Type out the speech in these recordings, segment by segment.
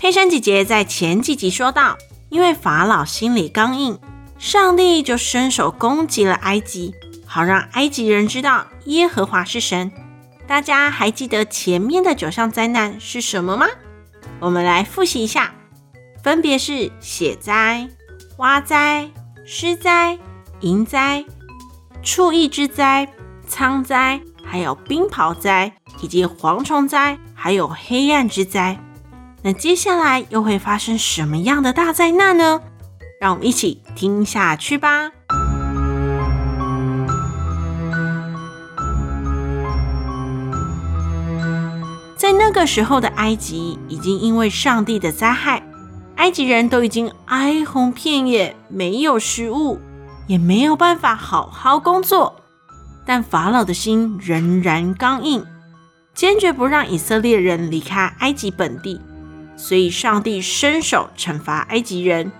佩珊姐姐在前几集说到，因为法老心里刚硬，上帝就伸手攻击了埃及，好让埃及人知道耶和华是神。大家还记得前面的九项灾难是什么吗？我们来复习一下，分别是血灾、蛙灾、狮灾、蝇灾、畜疫之灾、疮灾，还有冰雹灾，以及蝗虫灾，还有黑暗之灾。那接下来又会发生什么样的大灾难呢？让我们一起听下去吧。在那个时候的埃及，已经因为上帝的灾害，埃及人都已经哀鸿遍野，没有食物，也没有办法好好工作。但法老的心仍然刚硬，坚决不让以色列人离开埃及本地。所以，上帝伸手惩罚埃及人，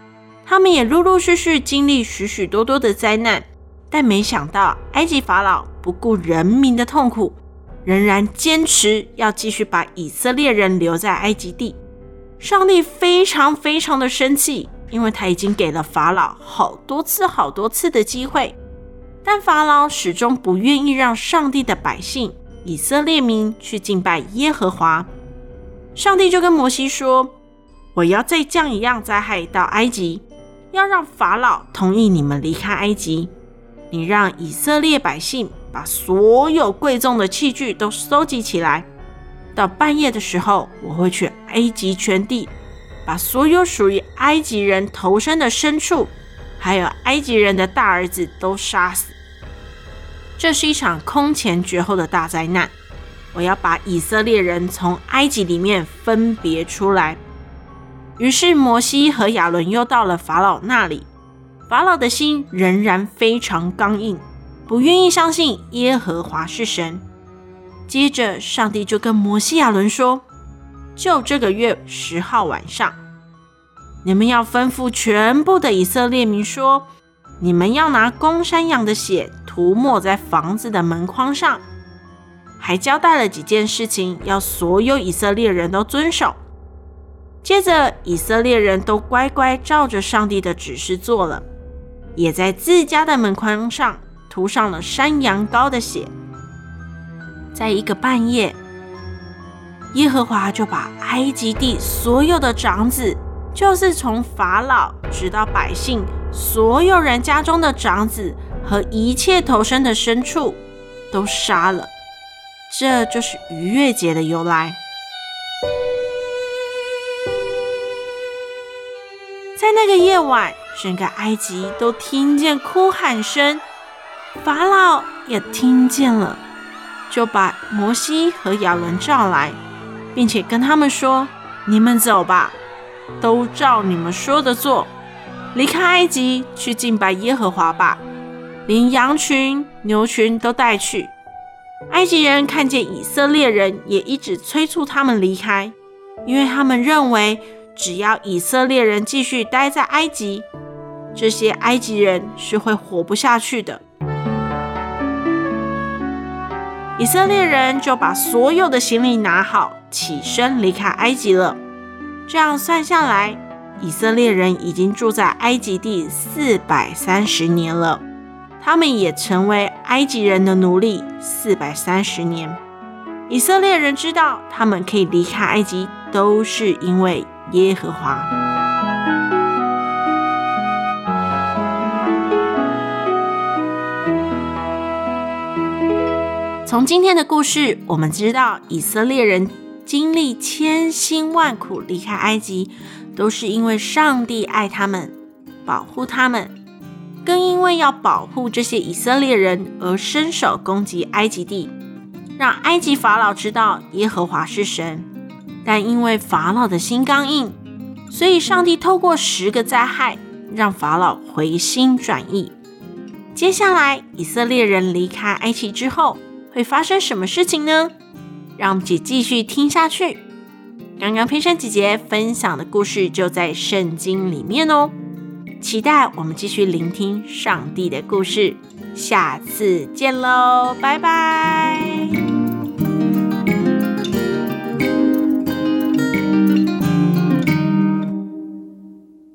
他们也陆陆续续经历许许多多的灾难。但没想到，埃及法老不顾人民的痛苦，仍然坚持要继续把以色列人留在埃及地。上帝非常非常的生气，因为他已经给了法老好多次好多次的机会，但法老始终不愿意让上帝的百姓以色列民去敬拜耶和华。上帝就跟摩西说：“我要再降一样灾害到埃及，要让法老同意你们离开埃及。你让以色列百姓把所有贵重的器具都收集起来。到半夜的时候，我会去埃及全地，把所有属于埃及人头生的牲畜，还有埃及人的大儿子都杀死。这是一场空前绝后的大灾难。”我要把以色列人从埃及里面分别出来。于是摩西和亚伦又到了法老那里，法老的心仍然非常刚硬，不愿意相信耶和华是神。接着，上帝就跟摩西、亚伦说：“就这个月十号晚上，你们要吩咐全部的以色列民说，你们要拿公山羊的血涂抹在房子的门框上。”还交代了几件事情，要所有以色列人都遵守。接着，以色列人都乖乖照着上帝的指示做了，也在自家的门框上涂上了山羊羔的血。在一个半夜，耶和华就把埃及地所有的长子，就是从法老直到百姓，所有人家中的长子和一切头生的牲畜，都杀了。这就是逾越节的由来。在那个夜晚，整个埃及都听见哭喊声，法老也听见了，就把摩西和亚伦召来，并且跟他们说：“你们走吧，都照你们说的做，离开埃及去敬拜耶和华吧，连羊群、牛群都带去。”埃及人看见以色列人，也一直催促他们离开，因为他们认为，只要以色列人继续待在埃及，这些埃及人是会活不下去的。以色列人就把所有的行李拿好，起身离开埃及了。这样算下来，以色列人已经住在埃及地四百三十年了。他们也成为埃及人的奴隶四百三十年。以色列人知道他们可以离开埃及，都是因为耶和华。从今天的故事，我们知道以色列人经历千辛万苦离开埃及，都是因为上帝爱他们，保护他们。更因为要保护这些以色列人而伸手攻击埃及地，让埃及法老知道耶和华是神。但因为法老的心刚硬，所以上帝透过十个灾害，让法老回心转意。接下来，以色列人离开埃及之后，会发生什么事情呢？让我们继续听下去。刚刚佩珊姐姐分享的故事就在圣经里面哦，期待我们继续聆听上帝的故事。下次见喽，拜拜。